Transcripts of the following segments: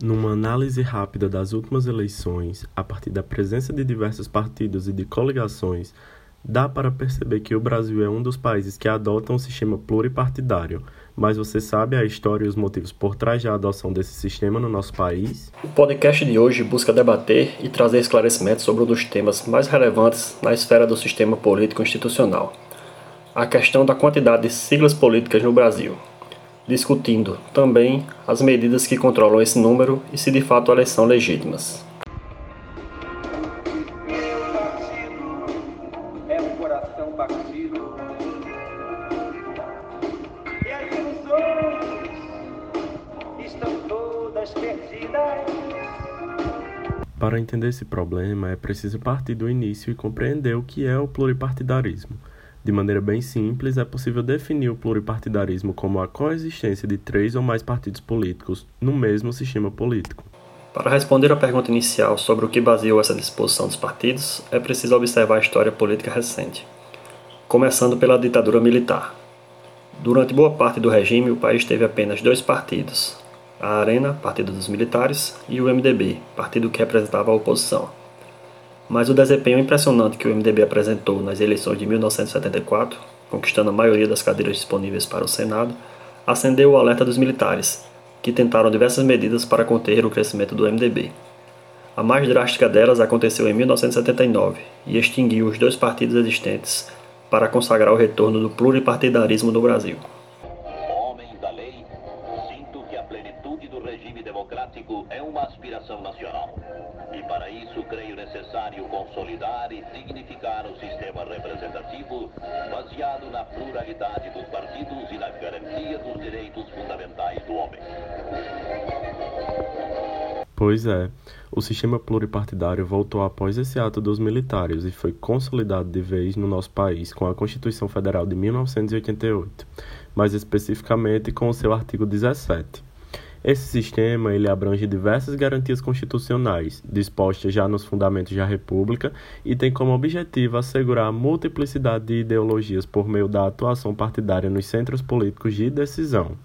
Numa análise rápida das últimas eleições, a partir da presença de diversos partidos e de coligações, dá para perceber que o Brasil é um dos países que adotam um sistema pluripartidário. Mas você sabe a história e os motivos por trás da adoção desse sistema no nosso país? O podcast de hoje busca debater e trazer esclarecimentos sobre um dos temas mais relevantes na esfera do sistema político institucional a questão da quantidade de siglas políticas no Brasil, discutindo também as medidas que controlam esse número e se de fato elas são legítimas. Para entender esse problema, é preciso partir do início e compreender o que é o pluripartidarismo. De maneira bem simples, é possível definir o pluripartidarismo como a coexistência de três ou mais partidos políticos no mesmo sistema político. Para responder à pergunta inicial sobre o que baseou essa disposição dos partidos, é preciso observar a história política recente, começando pela ditadura militar. Durante boa parte do regime, o país teve apenas dois partidos: a Arena, Partido dos Militares, e o MDB, partido que representava a oposição mas o desempenho impressionante que o MDB apresentou nas eleições de 1974, conquistando a maioria das cadeiras disponíveis para o Senado, acendeu o alerta dos militares, que tentaram diversas medidas para conter o crescimento do MDB. A mais drástica delas aconteceu em 1979 e extinguiu os dois partidos existentes para consagrar o retorno do pluripartidarismo no Brasil. Baseado na pluralidade dos partidos e na garantia dos direitos fundamentais do homem. Pois é, o sistema pluripartidário voltou após esse ato dos militares e foi consolidado de vez no nosso país com a Constituição Federal de 1988, mais especificamente com o seu artigo 17 esse sistema ele abrange diversas garantias constitucionais, dispostas já nos fundamentos da República, e tem como objetivo assegurar a multiplicidade de ideologias por meio da atuação partidária nos centros políticos de decisão.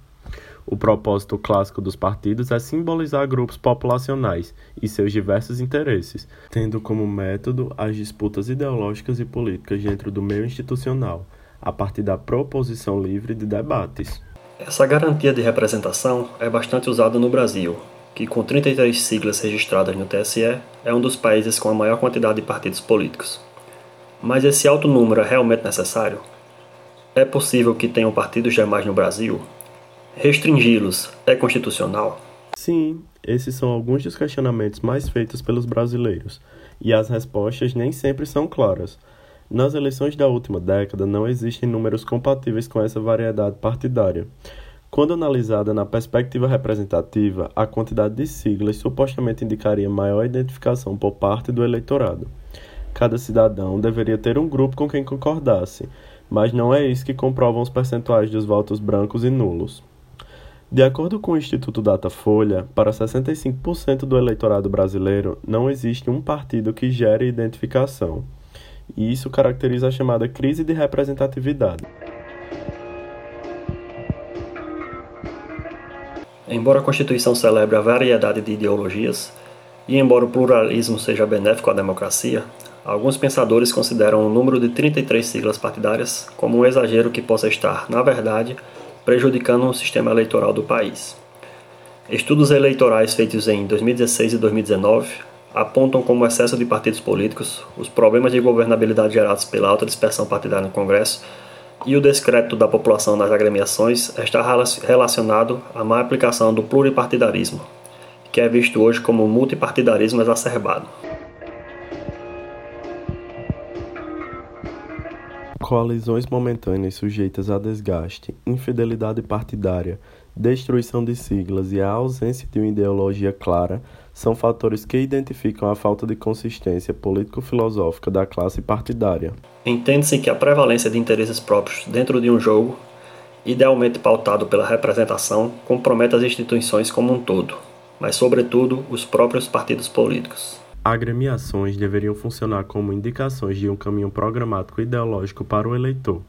O propósito clássico dos partidos é simbolizar grupos populacionais e seus diversos interesses, tendo como método as disputas ideológicas e políticas dentro do meio institucional, a partir da proposição livre de debates. Essa garantia de representação é bastante usada no Brasil, que com 33 siglas registradas no TSE é um dos países com a maior quantidade de partidos políticos. Mas esse alto número é realmente necessário? É possível que tenham partidos demais no Brasil? Restringi-los é constitucional? Sim, esses são alguns dos questionamentos mais feitos pelos brasileiros, e as respostas nem sempre são claras. Nas eleições da última década, não existem números compatíveis com essa variedade partidária. Quando analisada na perspectiva representativa, a quantidade de siglas supostamente indicaria maior identificação por parte do eleitorado. Cada cidadão deveria ter um grupo com quem concordasse, mas não é isso que comprovam os percentuais dos votos brancos e nulos. De acordo com o Instituto Datafolha, para 65% do eleitorado brasileiro, não existe um partido que gere identificação e isso caracteriza a chamada crise de representatividade. Embora a Constituição celebre a variedade de ideologias, e embora o pluralismo seja benéfico à democracia, alguns pensadores consideram o número de 33 siglas partidárias como um exagero que possa estar, na verdade, prejudicando o sistema eleitoral do país. Estudos eleitorais feitos em 2016 e 2019 apontam como excesso de partidos políticos, os problemas de governabilidade gerados pela alta dispersão partidária no Congresso e o descrédito da população nas agremiações está relacionado à má aplicação do pluripartidarismo, que é visto hoje como multipartidarismo exacerbado. Coalizões momentâneas sujeitas a desgaste, infidelidade partidária, destruição de siglas e a ausência de uma ideologia clara são fatores que identificam a falta de consistência político-filosófica da classe partidária. Entende-se que a prevalência de interesses próprios dentro de um jogo, idealmente pautado pela representação, compromete as instituições como um todo, mas, sobretudo, os próprios partidos políticos. Agremiações deveriam funcionar como indicações de um caminho programático ideológico para o eleitor.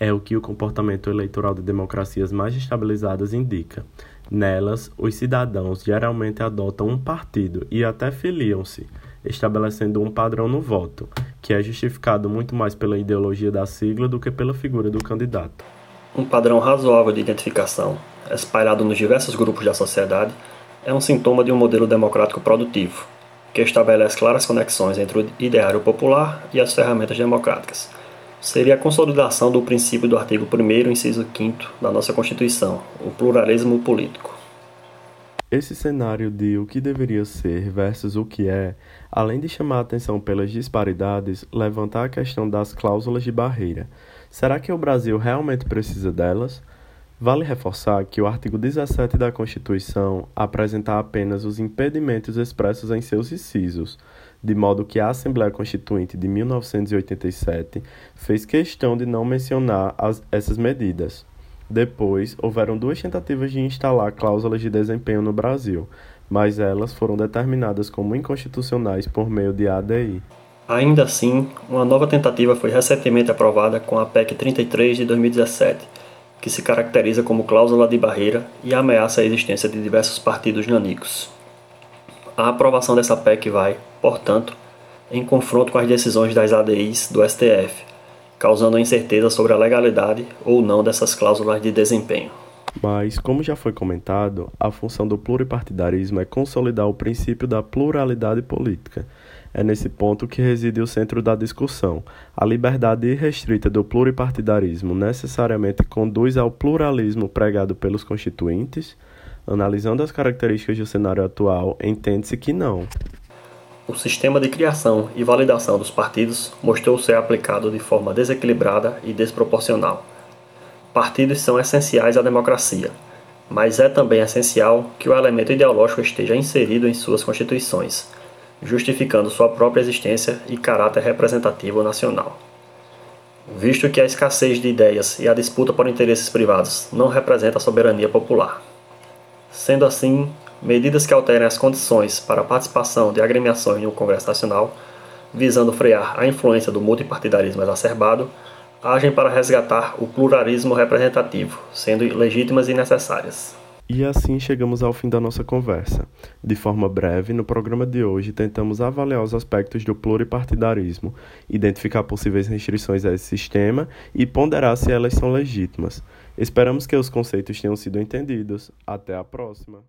É o que o comportamento eleitoral de democracias mais estabilizadas indica Nelas, os cidadãos geralmente adotam um partido e até filiam-se, estabelecendo um padrão no voto, que é justificado muito mais pela ideologia da sigla do que pela figura do candidato. Um padrão razoável de identificação, espalhado nos diversos grupos da sociedade, é um sintoma de um modelo democrático produtivo, que estabelece claras conexões entre o ideário popular e as ferramentas democráticas. Seria a consolidação do princípio do artigo 1, inciso 5 da nossa Constituição, o pluralismo político. Esse cenário de o que deveria ser versus o que é, além de chamar a atenção pelas disparidades, levanta a questão das cláusulas de barreira. Será que o Brasil realmente precisa delas? Vale reforçar que o artigo 17 da Constituição apresenta apenas os impedimentos expressos em seus incisos, de modo que a Assembleia Constituinte de 1987 fez questão de não mencionar as, essas medidas. Depois, houveram duas tentativas de instalar cláusulas de desempenho no Brasil, mas elas foram determinadas como inconstitucionais por meio de ADI. Ainda assim, uma nova tentativa foi recentemente aprovada com a PEC 33 de 2017 que se caracteriza como cláusula de barreira e ameaça a existência de diversos partidos nanicos. A aprovação dessa PEC vai, portanto, em confronto com as decisões das ADIs do STF, causando incerteza sobre a legalidade ou não dessas cláusulas de desempenho. Mas, como já foi comentado, a função do pluripartidarismo é consolidar o princípio da pluralidade política é nesse ponto que reside o centro da discussão. A liberdade irrestrita do pluripartidarismo necessariamente conduz ao pluralismo pregado pelos constituintes? Analisando as características do cenário atual, entende-se que não. O sistema de criação e validação dos partidos mostrou ser aplicado de forma desequilibrada e desproporcional. Partidos são essenciais à democracia, mas é também essencial que o elemento ideológico esteja inserido em suas constituições justificando sua própria existência e caráter representativo nacional. Visto que a escassez de ideias e a disputa por interesses privados não representa a soberania popular. Sendo assim, medidas que alterem as condições para a participação de agremiações no Congresso Nacional, visando frear a influência do multipartidarismo exacerbado, agem para resgatar o pluralismo representativo, sendo legítimas e necessárias. E assim chegamos ao fim da nossa conversa. De forma breve, no programa de hoje tentamos avaliar os aspectos do pluripartidarismo, identificar possíveis restrições a esse sistema e ponderar se elas são legítimas. Esperamos que os conceitos tenham sido entendidos. Até a próxima!